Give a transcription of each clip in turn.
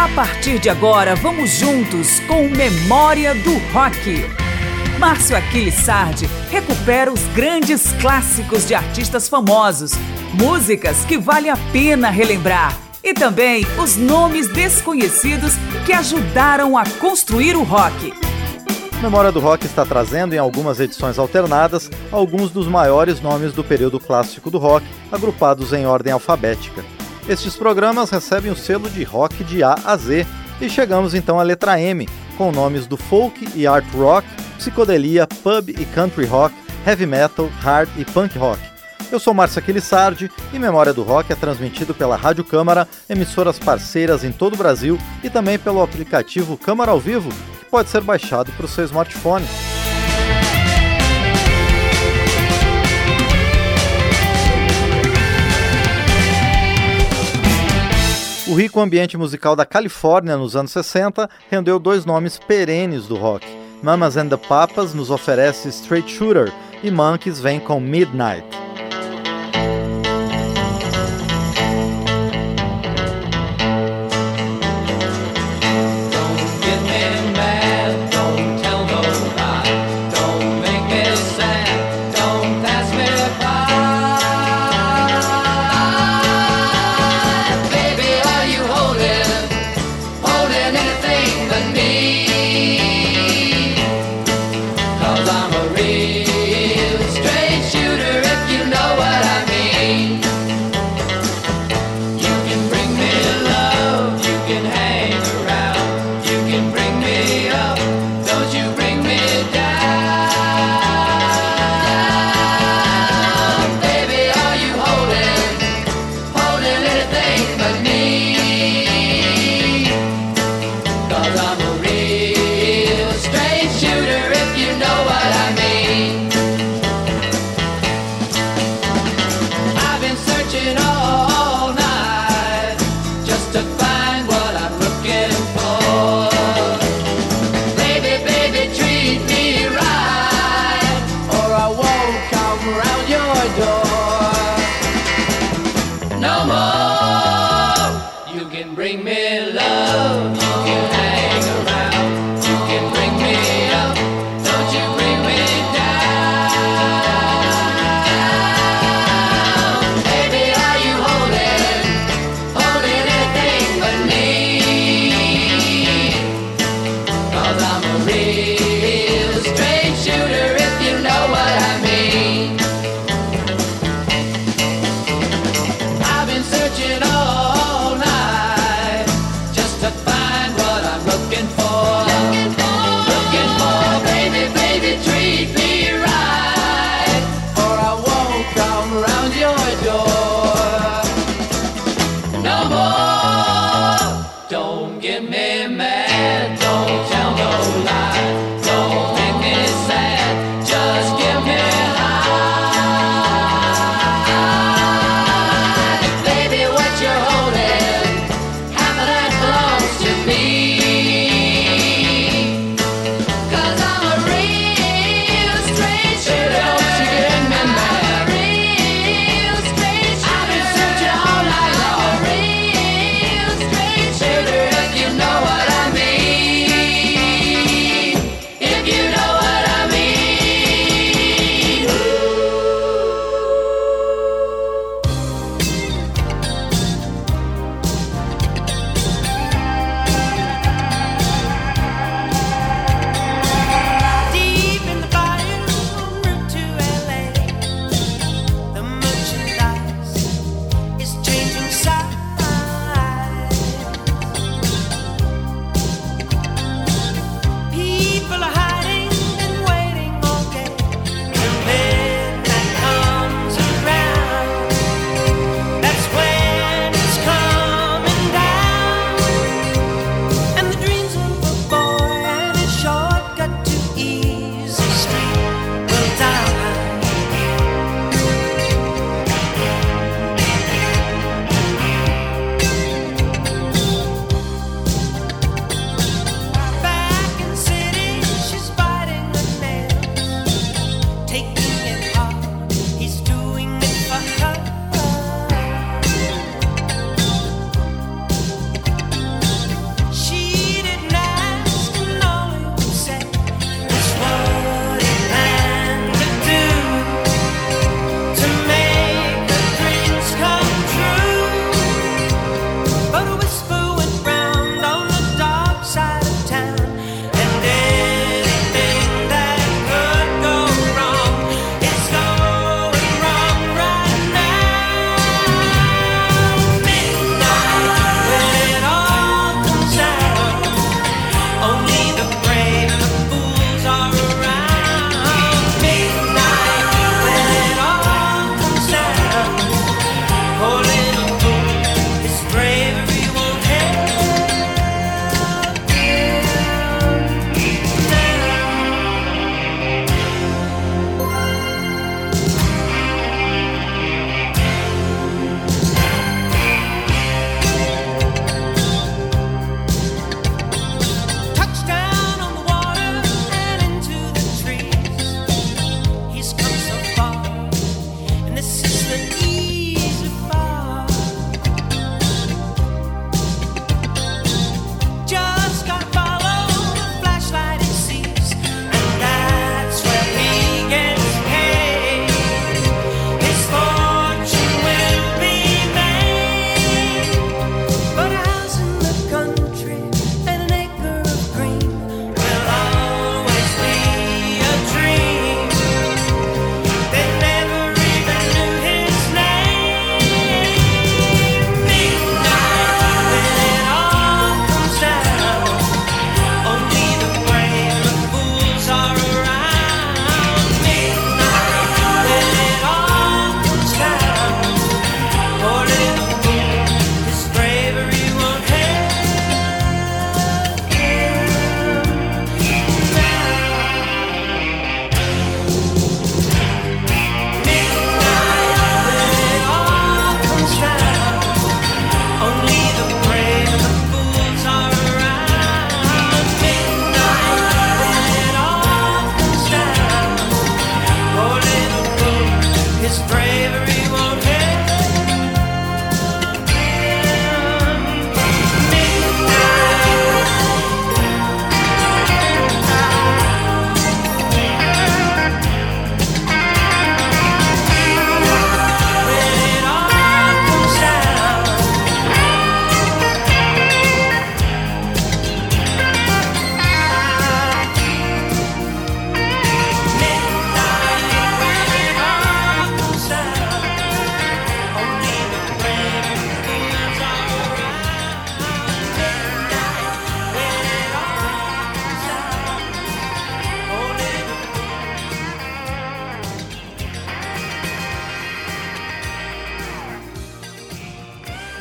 A partir de agora, vamos juntos com Memória do Rock. Márcio Aquiles Sardi recupera os grandes clássicos de artistas famosos, músicas que vale a pena relembrar e também os nomes desconhecidos que ajudaram a construir o rock. Memória do Rock está trazendo em algumas edições alternadas alguns dos maiores nomes do período clássico do rock, agrupados em ordem alfabética. Estes programas recebem o selo de rock de A a Z e chegamos então à letra M, com nomes do folk e art rock, psicodelia, pub e country rock, heavy metal, hard e punk rock. Eu sou Márcio Aquilissardi e Memória do Rock é transmitido pela Rádio Câmara, emissoras parceiras em todo o Brasil e também pelo aplicativo Câmara ao Vivo, que pode ser baixado para o seu smartphone. O rico ambiente musical da Califórnia nos anos 60 rendeu dois nomes perenes do rock. Mamas and the Papas nos oferece Straight Shooter e Monkeys vem com Midnight.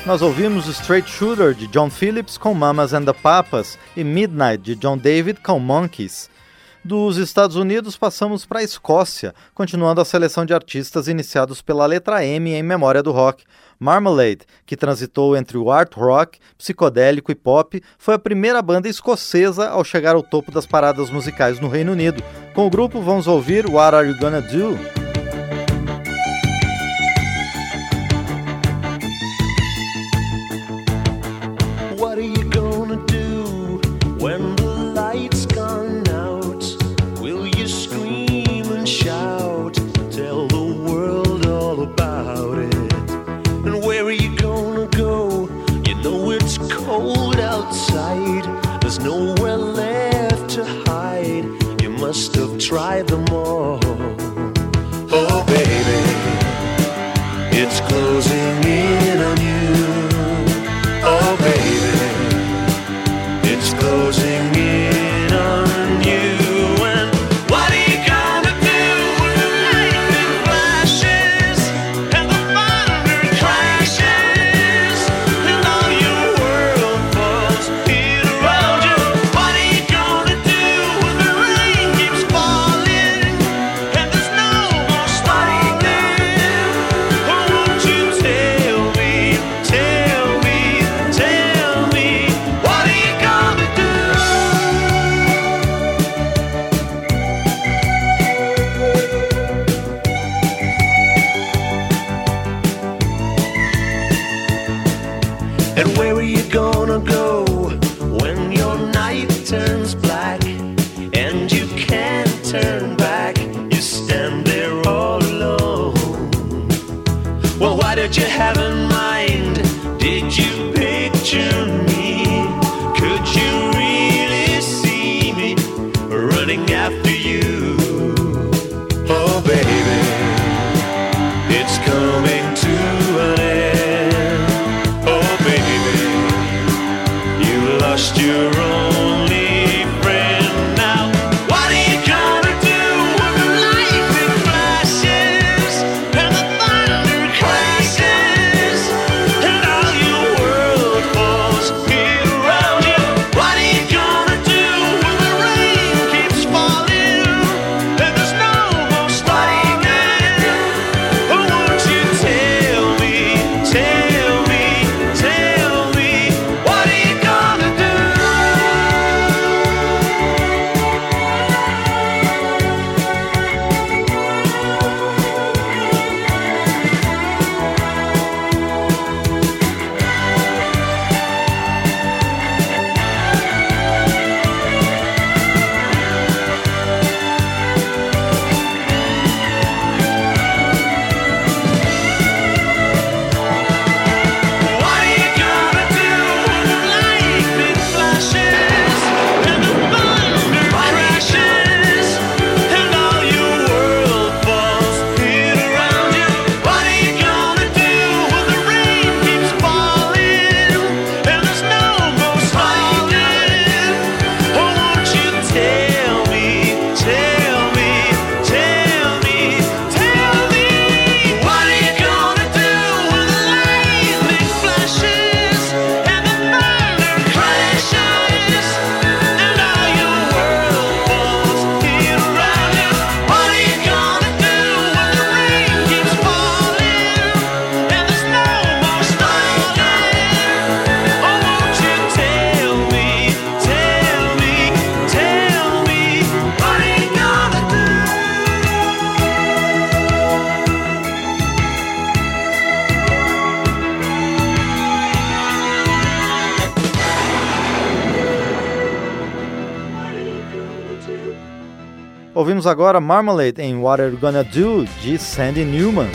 Nós ouvimos Straight Shooter de John Phillips com Mamas and the Papas e Midnight de John David com Monkeys. Dos Estados Unidos passamos para a Escócia, continuando a seleção de artistas iniciados pela letra M em memória do rock. Marmalade, que transitou entre o art rock, psicodélico e pop, foi a primeira banda escocesa ao chegar ao topo das paradas musicais no Reino Unido. Com o grupo vamos ouvir What Are You Gonna Do? Ouvimos agora Marmalade em What Are You Gonna Do de Sandy Newman.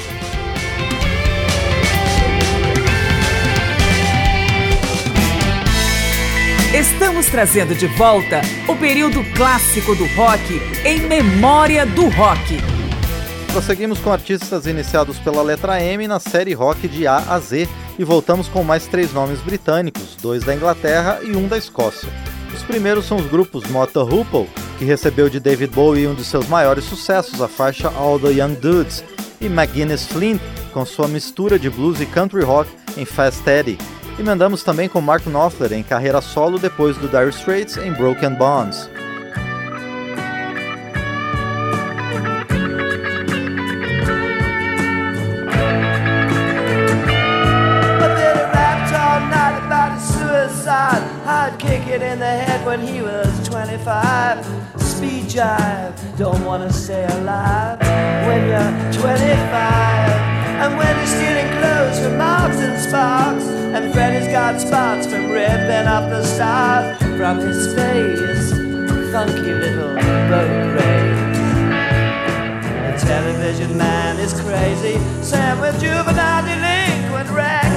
Estamos trazendo de volta o período clássico do rock em memória do rock. Prosseguimos com artistas iniciados pela letra M na série rock de A a Z e voltamos com mais três nomes britânicos, dois da Inglaterra e um da Escócia. Os primeiros são os grupos Mota Hoople que recebeu de David Bowie um de seus maiores sucessos, a faixa All the Young Dudes, e McGuinness Flint com sua mistura de blues e country rock em Fast Eddie. Emendamos também com Mark Knopfler em carreira solo depois do Dire Straits em Broken Bonds. I'd kick it in the head when he was 25. Speed jive, don't wanna stay alive when you're 25. And when you're stealing clothes from Marks and Sparks, and Freddy's got spots from ripping up the stars from his face. Funky little boat race. The television man is crazy, Sam with juvenile delinquent Rex.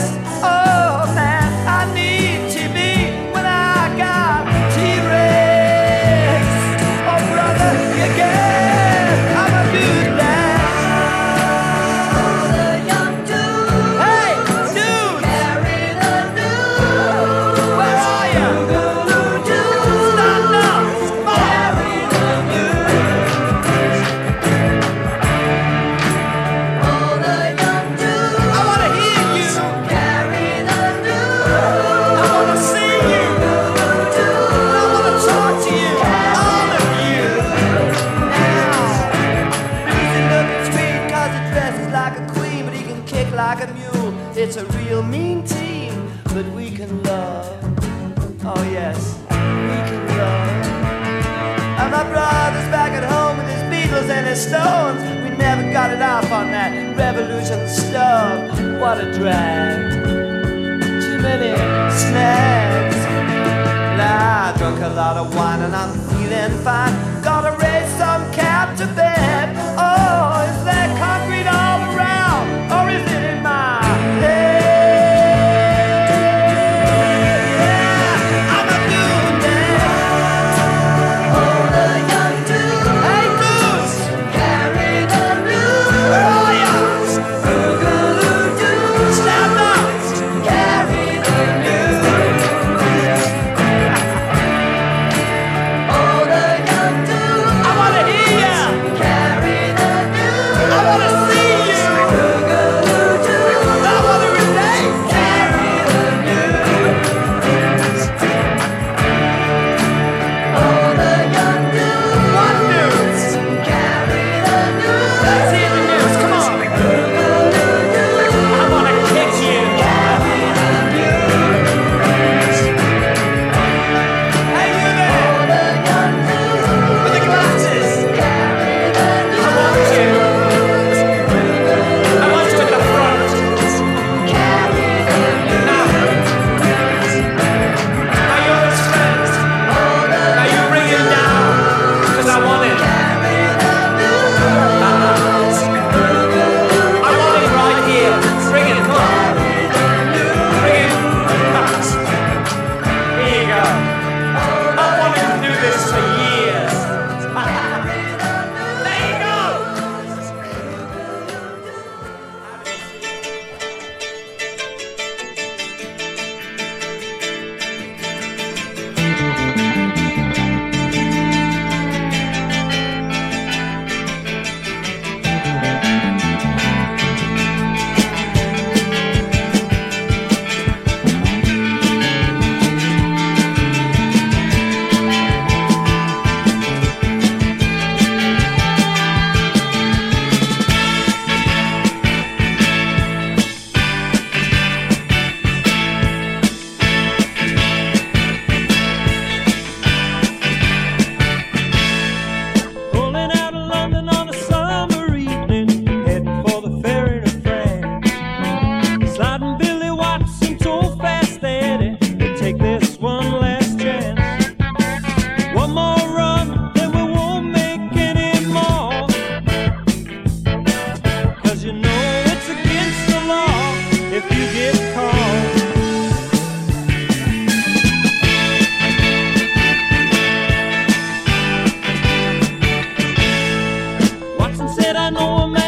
será no me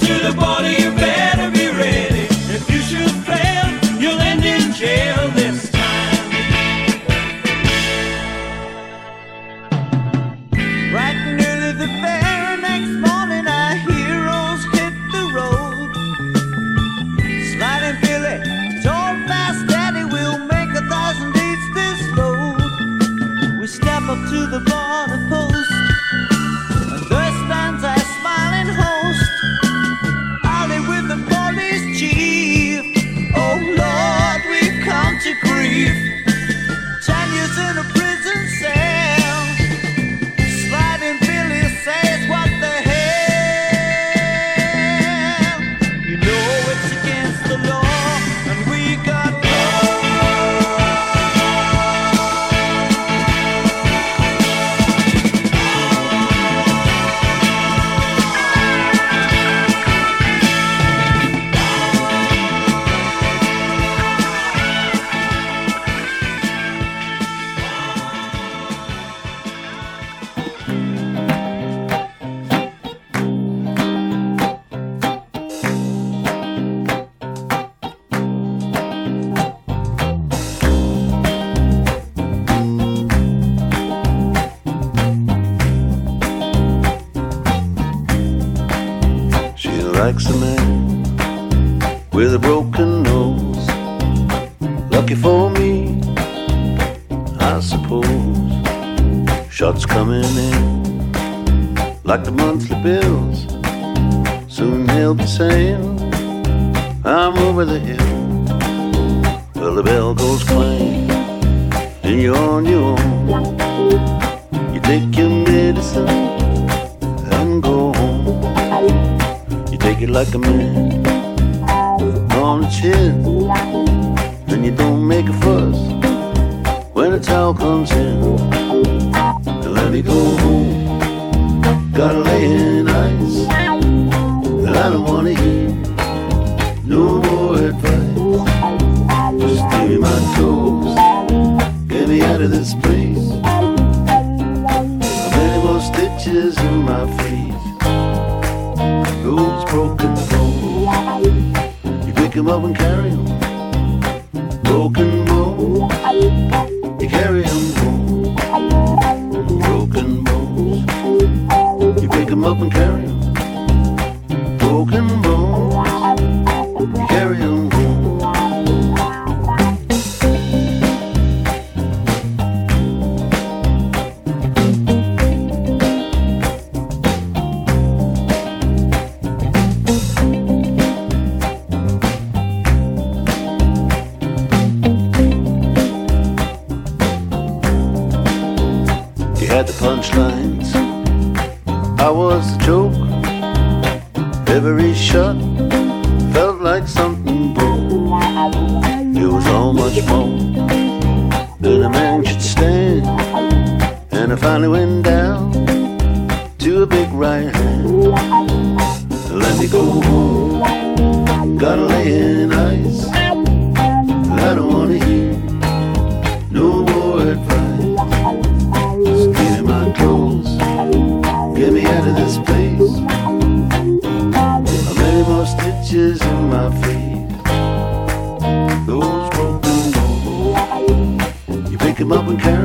to the boy. Soon he'll be saying, I'm over the hill. Well, the bell goes clang, and you're on your own. You take your medicine and go home. You take it like a man on a chin. Then you don't make a fuss when the towel comes in. Let me go home, gotta lay in wanna hear no more advice. Just give me my toes, get me out of this place. Many more stitches in my face. Those broken bones, you pick 'em up and carry 'em. Broken bones. Gotta lay in ice. I don't wanna hear no more advice. Give me my clothes. Get me out of this place. How many more stitches in my face? Those broken bones. You pick 'em up and carry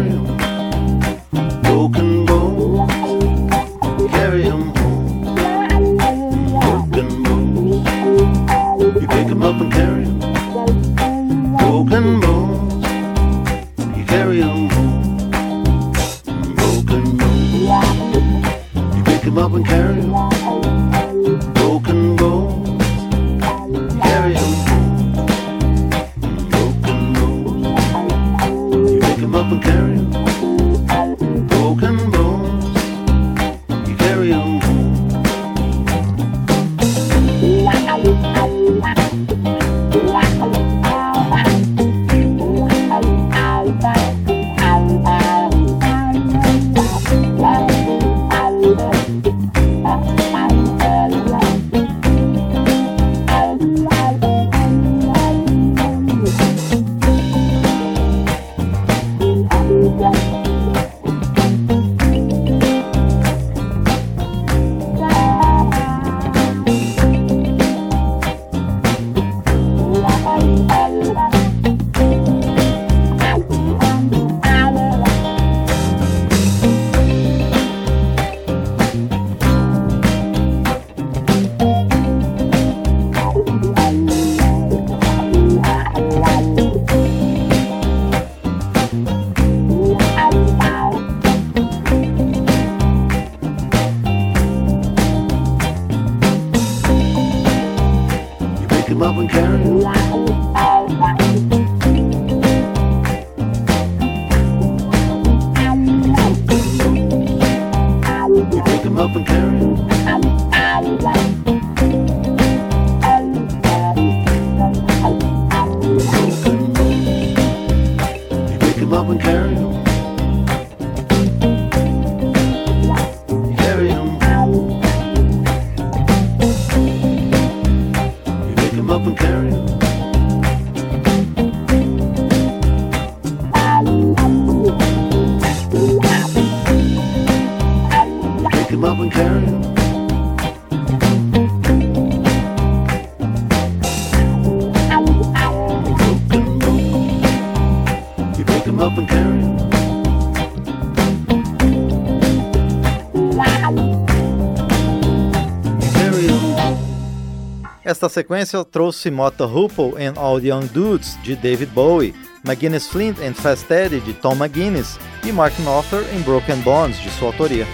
Esta sequência trouxe Mota Hoople and All Young Dudes, de David Bowie, McGuinness Flint and Fast Eddie, de Tom McGuinness, e Mark Knopfler em Broken Bones, de sua autoria.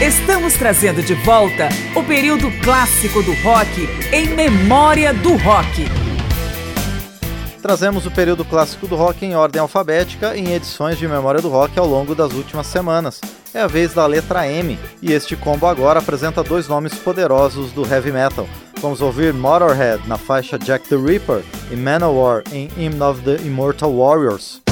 Estamos trazendo de volta o período clássico do rock em memória do rock. Trazemos o período clássico do rock em ordem alfabética em edições de Memória do Rock ao longo das últimas semanas. É a vez da letra M, e este combo agora apresenta dois nomes poderosos do heavy metal. Vamos ouvir Motorhead na faixa Jack the Ripper e Manowar em Hymn of the Immortal Warriors.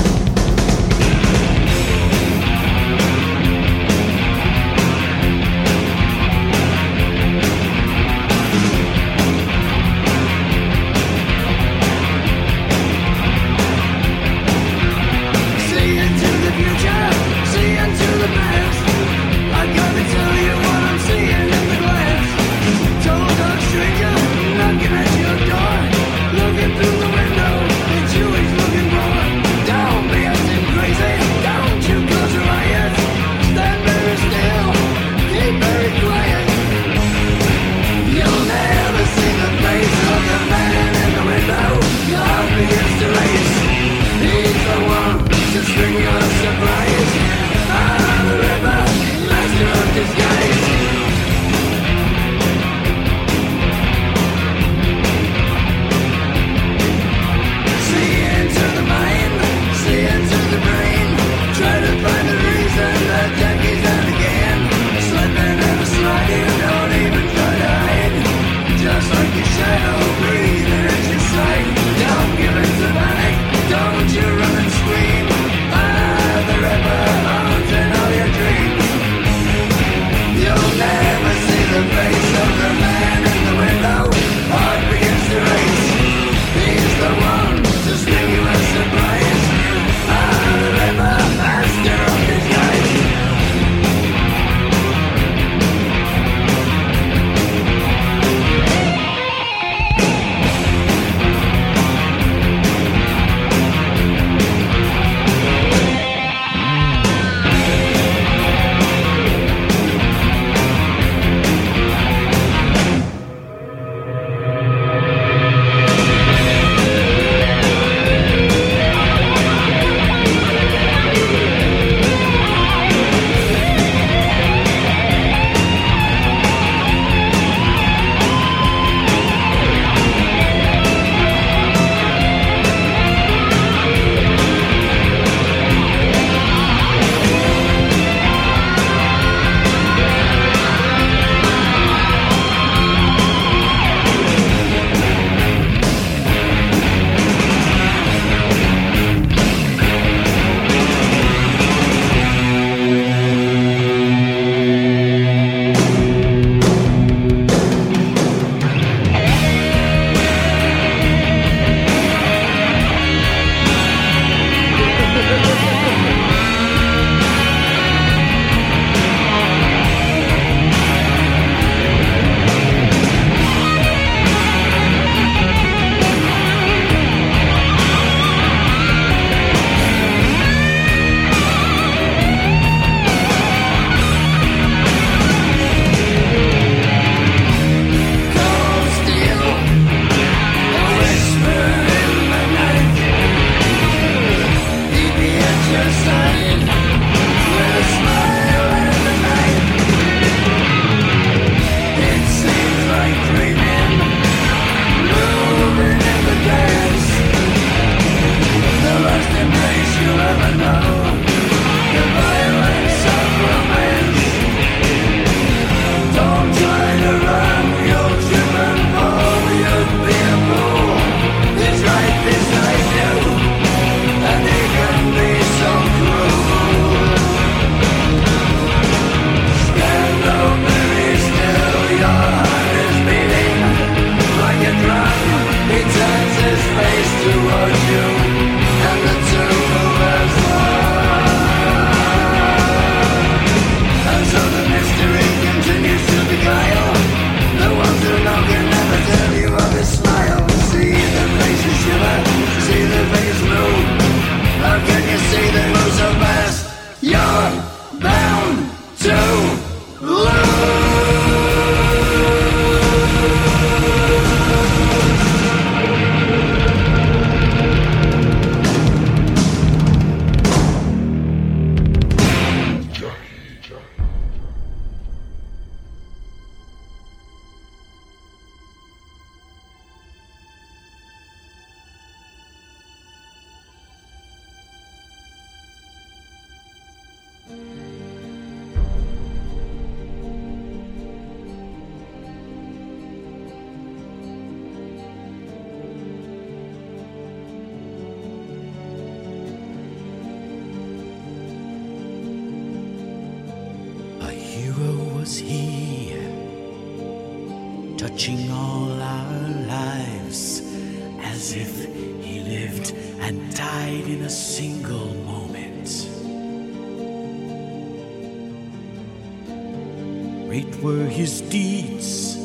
Great were His deeds,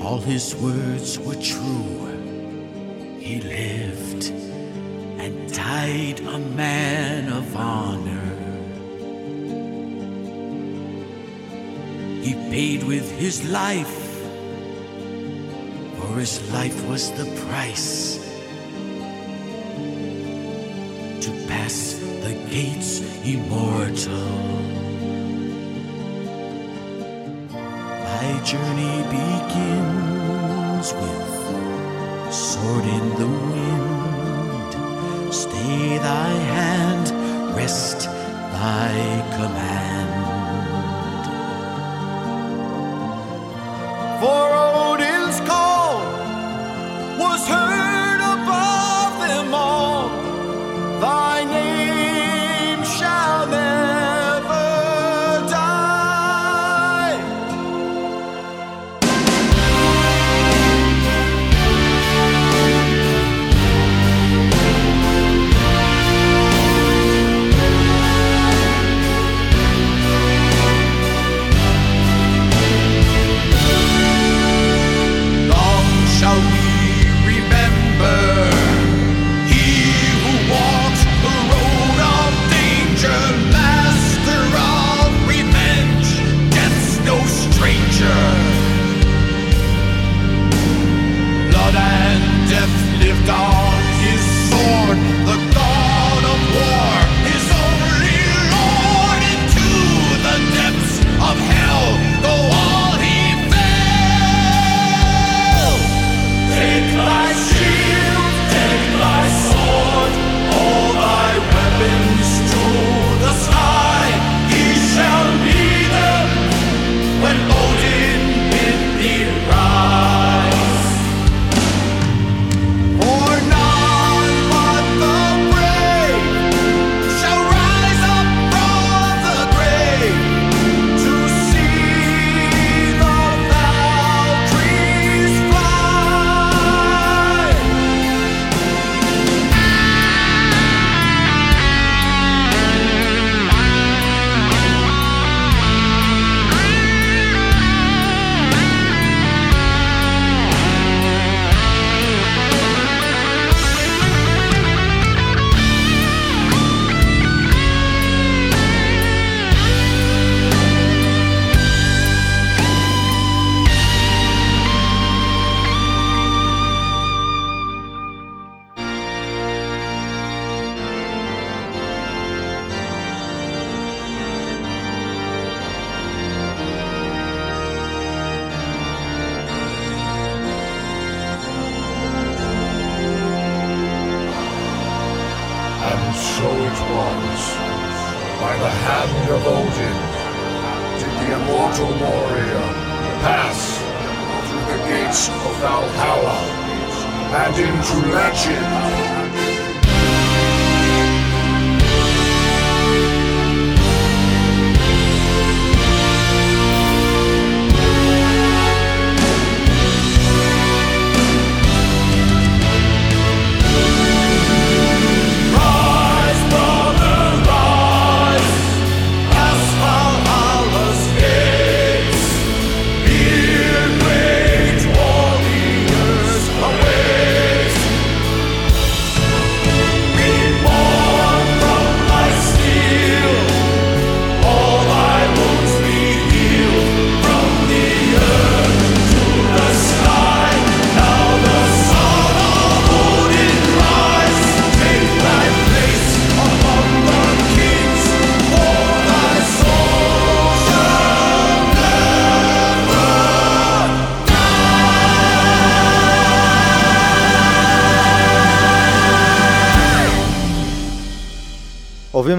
all His words were true. He lived and died a man of honor. He paid with his life, for his life was the price to pass the gates immortal. Journey begins with sword in the wind. Stay thy hand, rest thy command.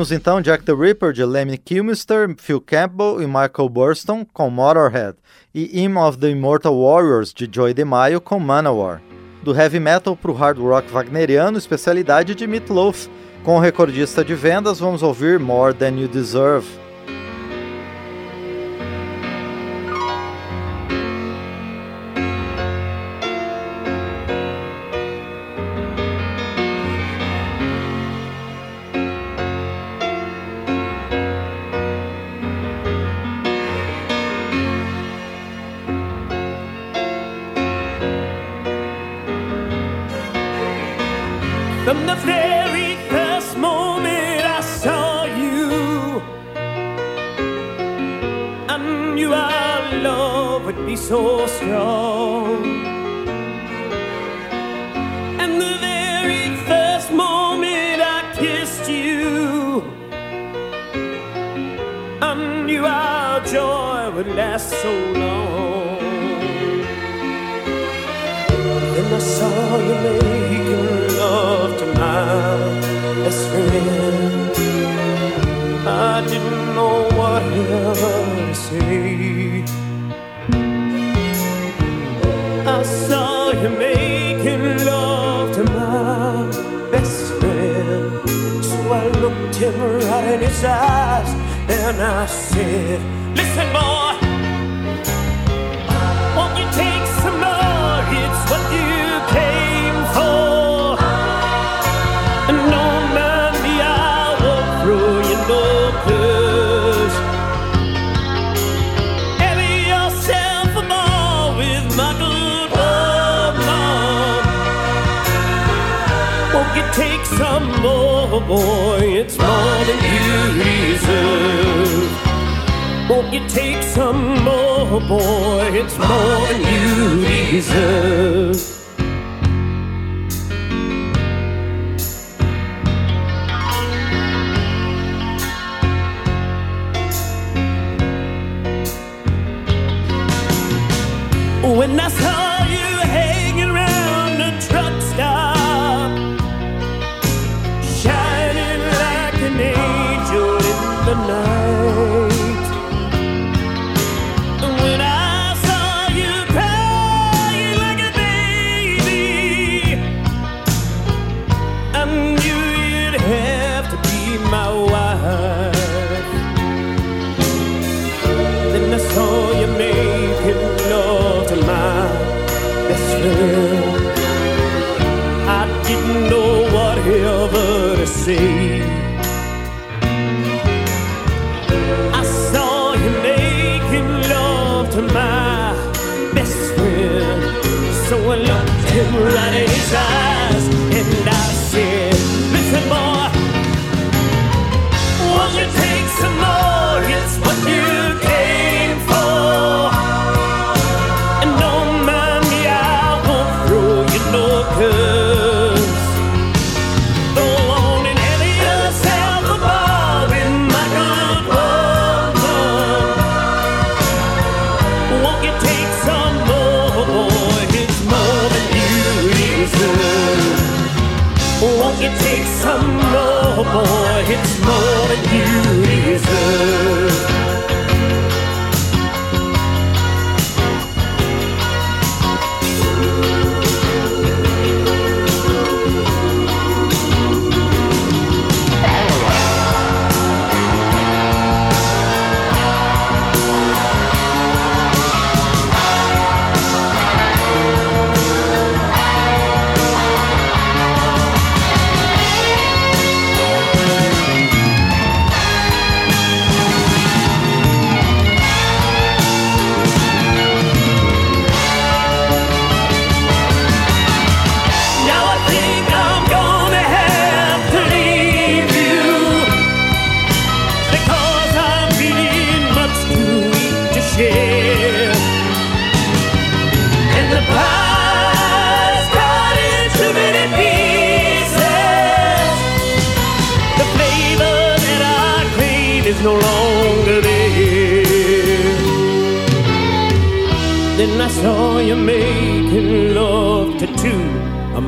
Ouvimos então Jack the Ripper de Lemmy Kilmister, Phil Campbell e Michael Burston com Motorhead e Hymn of the Immortal Warriors de Joey DeMaio com Manowar. Do heavy metal para o hard rock wagneriano, especialidade de Meat Loaf. Com o recordista de vendas, vamos ouvir More Than You Deserve. so strong. And the very first moment I kissed you, I knew our joy would last so long. Then I saw you making love to my best friend. his eyes and I said, Listen, boy. Boy, it's more than you deserve. Won't you take some more, boy? It's more than you deserve.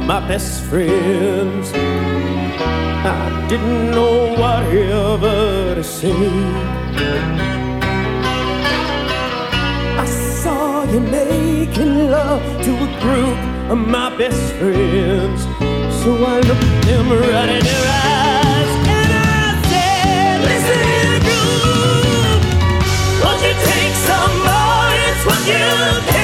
my best friends. I didn't know what ever to say. I saw you making love to a group of my best friends. So I looked them right in their eyes and I said, Listen, girl, won't you take some more? It's what you can.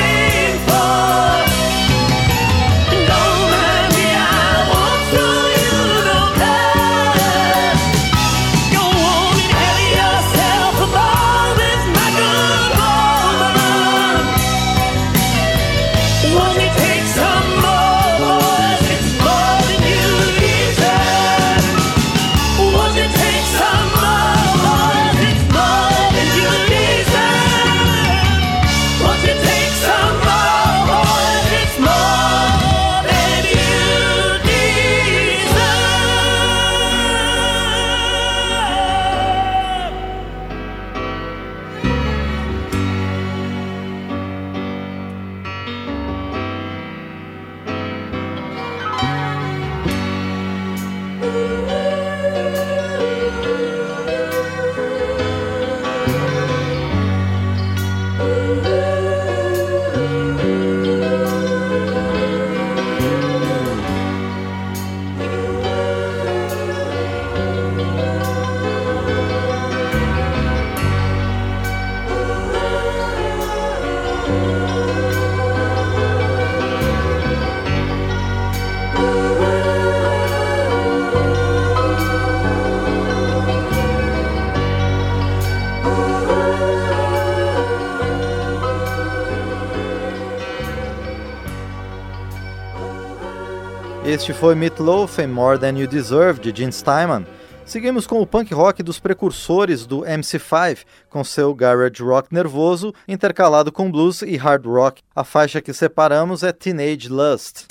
Este foi Meatloaf em More Than You Deserve, de Gene Steinman. Seguimos com o punk rock dos precursores do MC5, com seu garage rock nervoso, intercalado com blues e hard rock. A faixa que separamos é Teenage Lust.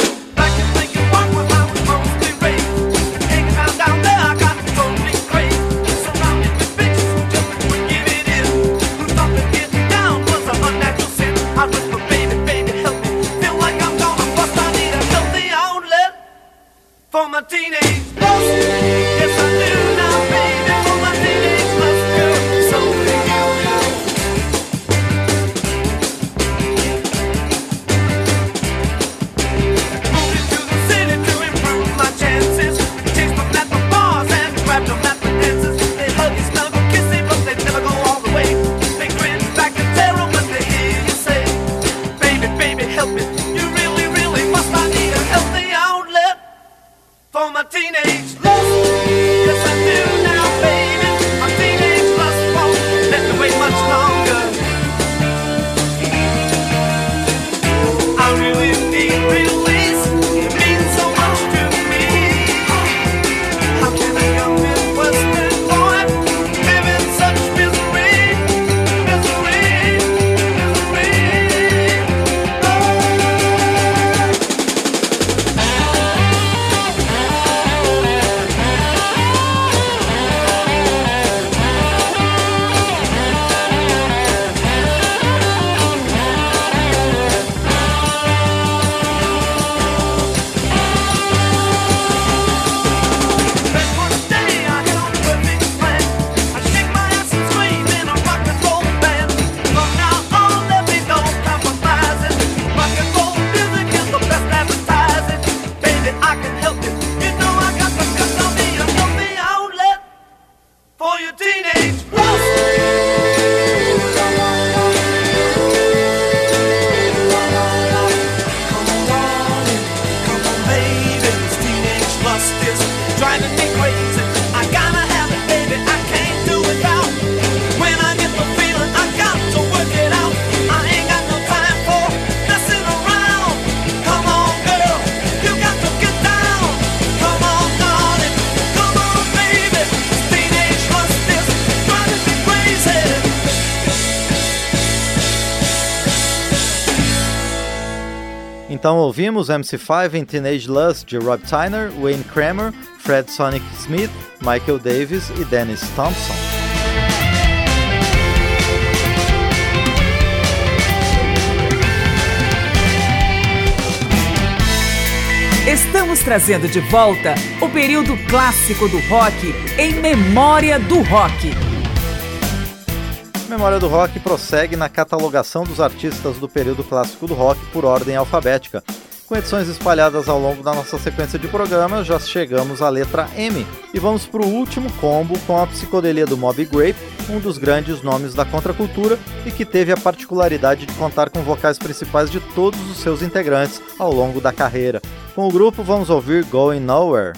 Teenage Ouvimos MC5 em Teenage Lust de Rob Tyner, Wayne Kramer, Fred Sonic Smith, Michael Davis e Dennis Thompson. Estamos trazendo de volta o período clássico do rock em memória do rock. Memória do Rock prossegue na catalogação dos artistas do período clássico do rock por ordem alfabética. Com edições espalhadas ao longo da nossa sequência de programas, já chegamos à letra M e vamos para o último combo com a psicodelia do Mob Grape, um dos grandes nomes da contracultura e que teve a particularidade de contar com vocais principais de todos os seus integrantes ao longo da carreira. Com o grupo, vamos ouvir Going Nowhere.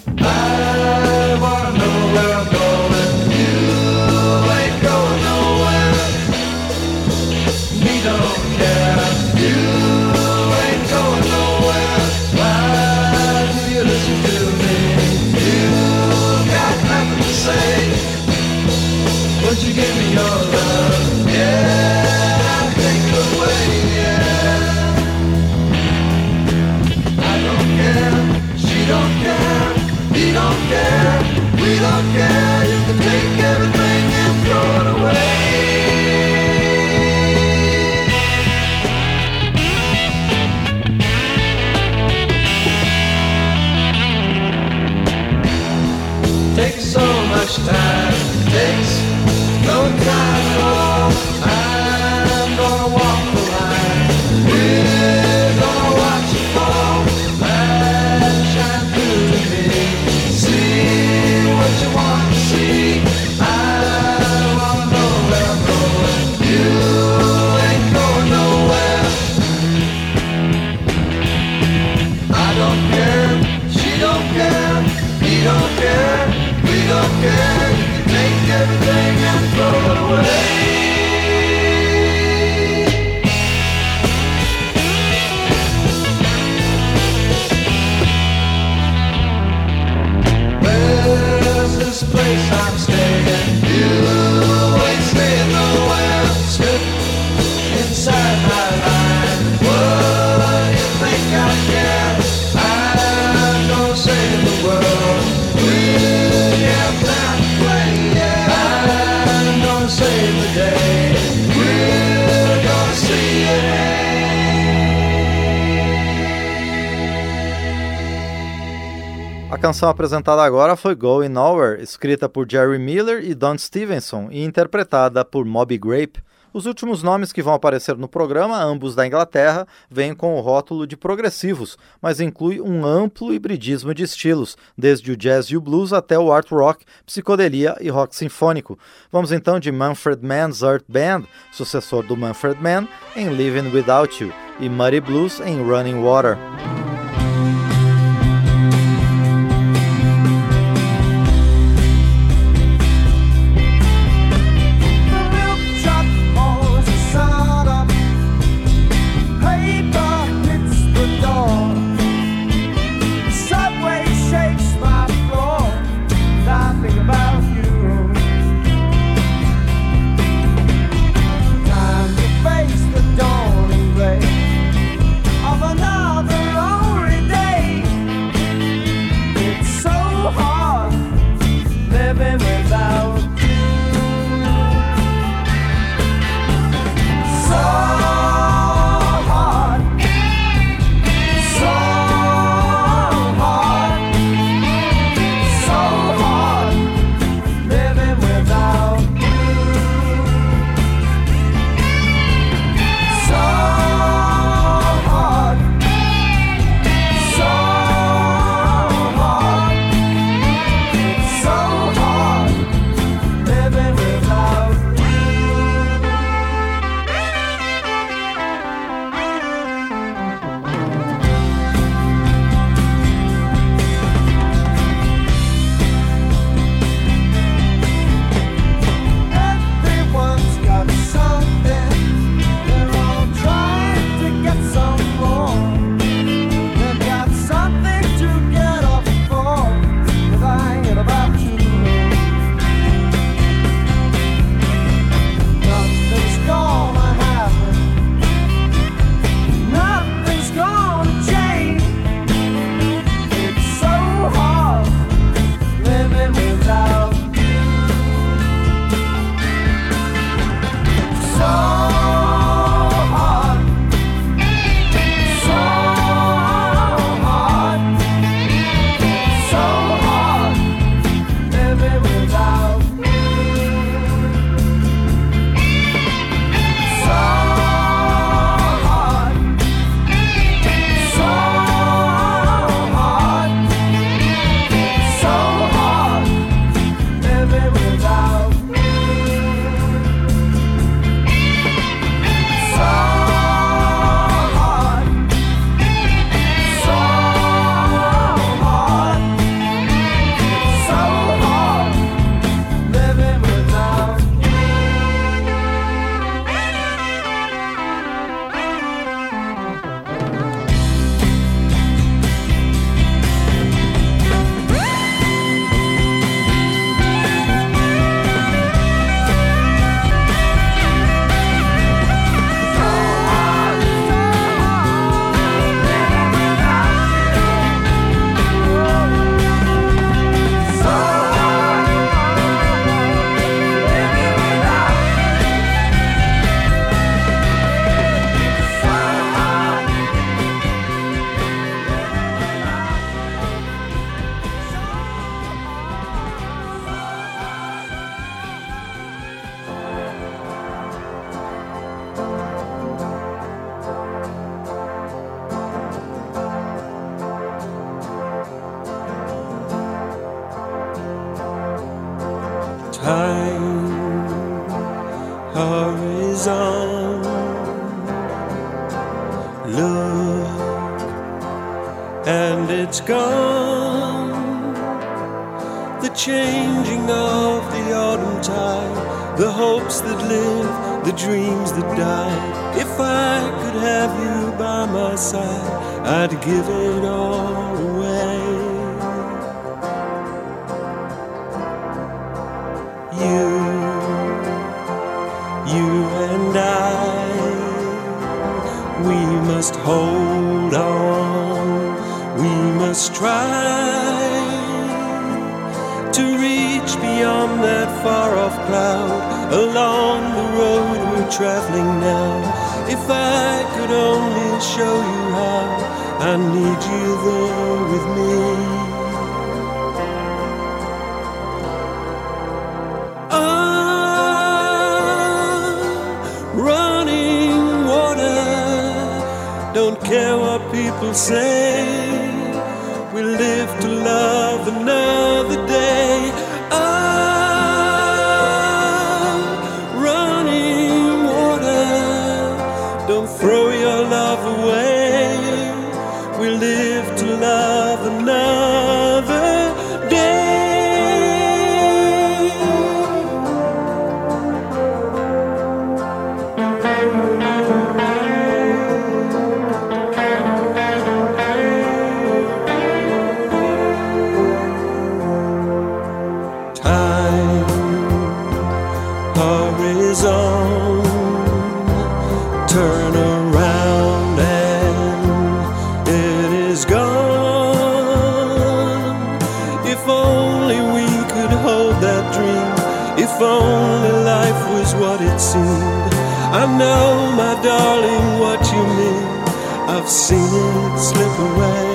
Canção apresentada agora foi Going Nowhere, escrita por Jerry Miller e Don Stevenson e interpretada por Moby Grape. Os últimos nomes que vão aparecer no programa, ambos da Inglaterra, vêm com o rótulo de progressivos, mas inclui um amplo hibridismo de estilos, desde o jazz e o blues até o art rock, psicodelia e rock sinfônico. Vamos então de Manfred Mann's Earth Band, sucessor do Manfred Mann, em Living Without You, e Muddy Blues em Running Water. Hold on, we must try to reach beyond that far off cloud. Along the road we're traveling now. If I could only show you how, I need you there with me. Say. Seen it slip away.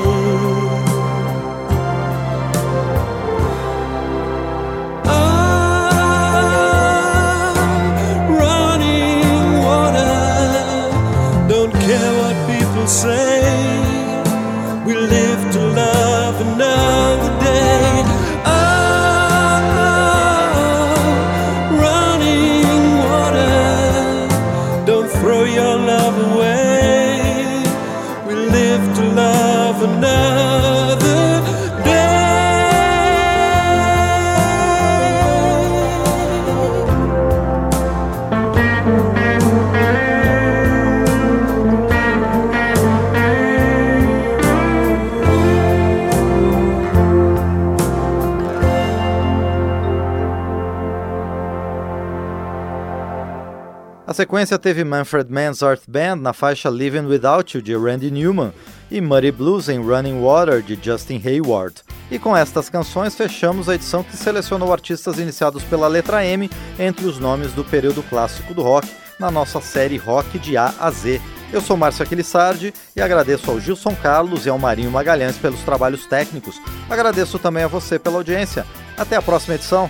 A sequência teve Manfred Mann's Earth Band na faixa Living Without You de Randy Newman e Muddy Blues em Running Water de Justin Hayward. E com estas canções fechamos a edição que selecionou artistas iniciados pela letra M entre os nomes do período clássico do rock na nossa série Rock de A a Z. Eu sou Márcio Aquilissardi e agradeço ao Gilson Carlos e ao Marinho Magalhães pelos trabalhos técnicos. Agradeço também a você pela audiência. Até a próxima edição.